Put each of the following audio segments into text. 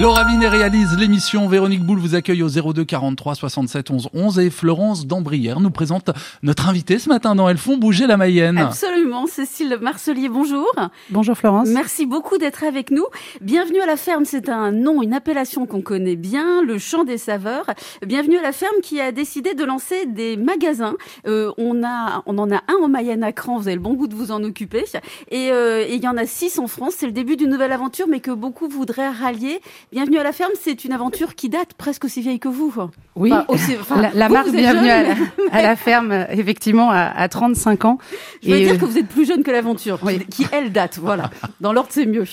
Laura Vinet réalise l'émission. Véronique Boule vous accueille au 02 43 67 11 11 et Florence Dambrière nous présente notre invité ce matin dans Elles font bouger la Mayenne. Absolument. Cécile Marcelier, bonjour. Bonjour Florence. Merci beaucoup d'être avec nous. Bienvenue à la ferme. C'est un nom, une appellation qu'on connaît bien, le champ des saveurs. Bienvenue à la ferme qui a décidé de lancer des magasins. Euh, on a, on en a un en Mayenne à Cran. Vous avez le bon goût de vous en occuper. Et, euh, et il y en a six en France. C'est le début d'une nouvelle aventure, mais que beaucoup voudraient rallier. Bienvenue à la ferme, c'est une aventure qui date presque aussi vieille que vous. Oui, Enfin, aussi- enfin, la, la vous, marque vous Bienvenue à la, à la ferme, effectivement, à, à 35 ans. Je veux Et, dire euh, que vous êtes plus jeune que l'aventure, Oui. qui elle date, voilà. Dans l'ordre, c'est mieux.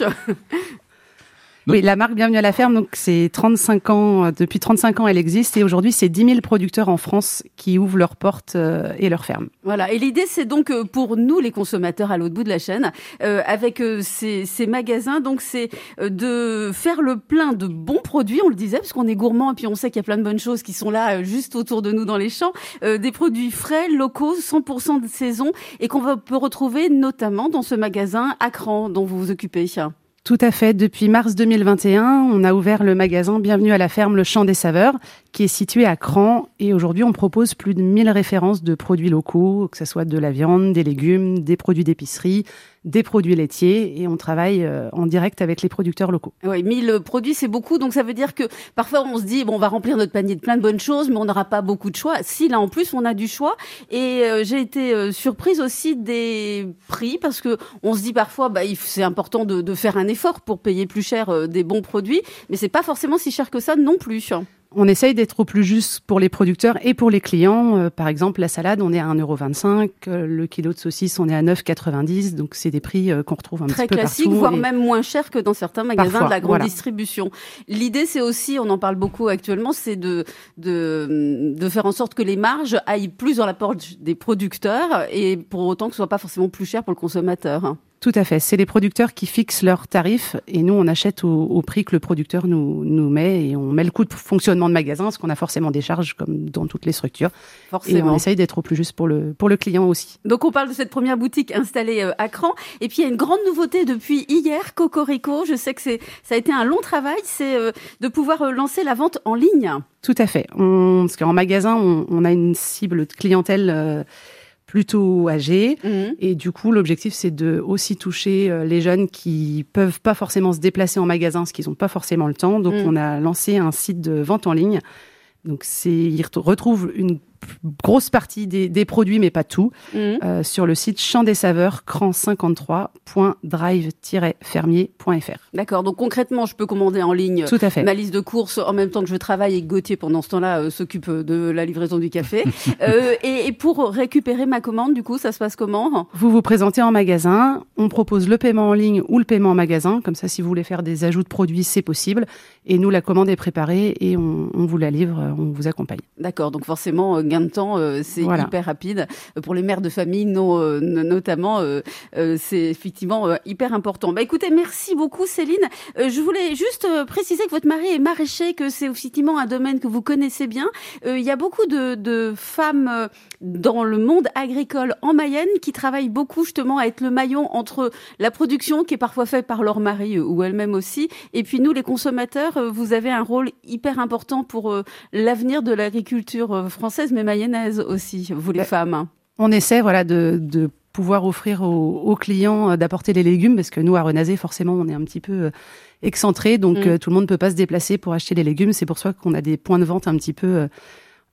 Oui, la marque Bienvenue à la ferme, donc c'est 35 ans, euh, depuis 35 ans elle existe et aujourd'hui c'est 10 000 producteurs en France qui ouvrent leurs portes euh, et leurs fermes. Voilà. Et l'idée, c'est donc euh, pour nous, les consommateurs, à l'autre bout de la chaîne, euh, avec ces, ces magasins, donc c'est de faire le plein de bons produits, on le disait, parce qu'on est gourmand et puis on sait qu'il y a plein de bonnes choses qui sont là, juste autour de nous dans les champs, des produits frais, locaux, 100% de saison, et qu'on peut retrouver notamment dans ce magasin à Cran dont vous vous occupez. Tout à fait. Depuis mars 2021, on a ouvert le magasin Bienvenue à la ferme, le champ des saveurs, qui est situé à Cran. Et aujourd'hui, on propose plus de 1000 références de produits locaux, que ce soit de la viande, des légumes, des produits d'épicerie, des produits laitiers. Et on travaille euh, en direct avec les producteurs locaux. Oui, 1000 produits, c'est beaucoup. Donc, ça veut dire que parfois, on se dit, bon, on va remplir notre panier de plein de bonnes choses, mais on n'aura pas beaucoup de choix. Si, là, en plus, on a du choix. Et euh, j'ai été euh, surprise aussi des prix, parce que on se dit parfois, bah, c'est important de, faire un effort pour payer plus cher euh, des bons produits, mais c'est pas forcément si cher que ça non plus. On essaye d'être au plus juste pour les producteurs et pour les clients. Euh, par exemple, la salade, on est à 1,25€. euh, Le kilo de saucisse, on est à 9,90€. Donc, c'est des prix euh, qu'on retrouve un Très petit peu classique, partout. voire Et- même moins cher que dans certains magasins Parfois, de la grande voilà. distribution. L'idée, c'est aussi, on en parle beaucoup actuellement, c'est de, de, de faire en sorte que les marges aillent plus dans la porte des producteurs et pour autant que ce soit pas forcément plus cher pour le consommateur. Tout à fait. C'est les producteurs qui fixent leurs tarifs et nous, on achète au, au prix que le producteur nous, nous met et on met le coût de fonctionnement de magasin parce qu'on a forcément des charges comme dans toutes les structures. Et on Forcément. essaye d'être au plus juste pour le, pour le client aussi. Donc on parle de cette première boutique installée euh, à Cran. Et puis il y a une grande nouveauté depuis hier, Cocorico. Je sais que c'est ça a été un long travail, c'est euh, de pouvoir euh, lancer la vente en ligne. Tout à fait. On, parce qu'en magasin, on, on a une cible de clientèle euh, plutôt âgée. Et du coup, l'objectif, c'est de aussi toucher euh, les jeunes qui peuvent pas forcément se déplacer en magasin, parce qu'ils n'ont pas forcément le temps. Donc, Mm. on a lancé un site de vente en ligne. Donc, c'est, ils ret- retrouvent une grosse partie des, des produits, mais pas tout, Mhm. euh, sur le site champ des saveurs cran53.drive-fermier.fr. D'accord. Donc concrètement, je peux commander en ligne Tout à fait. ma liste de courses en même temps que je travaille et que Gauthier pendant ce temps-là euh, s'occupe de la livraison du café. Euh, et, et pour récupérer ma commande, du coup, ça se passe comment Vous vous présentez en magasin, on propose le paiement en ligne ou le paiement en magasin. Comme ça, si vous voulez faire des ajouts de produits, c'est possible. Et nous, la commande est préparée et on, on vous la livre, on vous accompagne. D'accord. Donc forcément, gain de temps, euh, c'est Voilà. hyper rapide Euh, pour les mères de famille, non, euh, no- notamment. c'est effectivement hyper important. Bah écoutez, merci beaucoup Céline. Je voulais juste préciser que votre mari est maraîcher, que c'est effectivement un domaine que vous connaissez bien. Il y a beaucoup de, de femmes dans le monde agricole en Mayenne qui travaillent beaucoup justement à être le maillon entre la production qui est parfois faite par leur mari ou elle-même aussi, et puis nous les consommateurs, vous avez un rôle hyper important pour l'avenir de l'agriculture française mais mayonnaise aussi, vous les Bah, femmes. On essaie voilà, de, de pouvoir offrir aux, aux clients euh, d'apporter les légumes parce que nous, à Renazé, forcément, on est un petit peu euh, excentré. Donc, Mm. euh, tout le monde ne peut pas se déplacer pour acheter les légumes. C'est pour ça qu'on a des points de vente un petit peu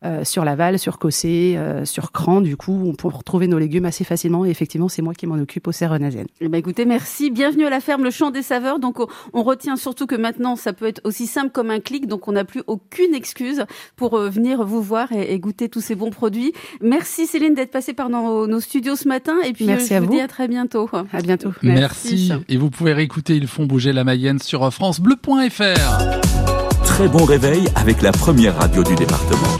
euh, sur Laval, sur Cossé, euh, sur Cran. Du coup, on peut retrouver nos légumes assez facilement. Et effectivement, c'est moi qui m'en occupe au Serre Renazienne. Eh ben écoutez, merci. Bienvenue à la ferme Le Champ des Saveurs. Donc on, on retient surtout que maintenant ça peut être aussi simple comme un clic, donc on n'a plus aucune excuse pour euh, venir vous voir et, et goûter tous ces bons produits. Merci Céline d'être passée par nos, nos studios ce matin et puis Merci euh, je à vous vous. dis à très bientôt. À bientôt. Merci. Et vous pouvez réécouter Ils font bouger la Mayenne sur francebleu.fr. Très bon réveil avec la première radio du département.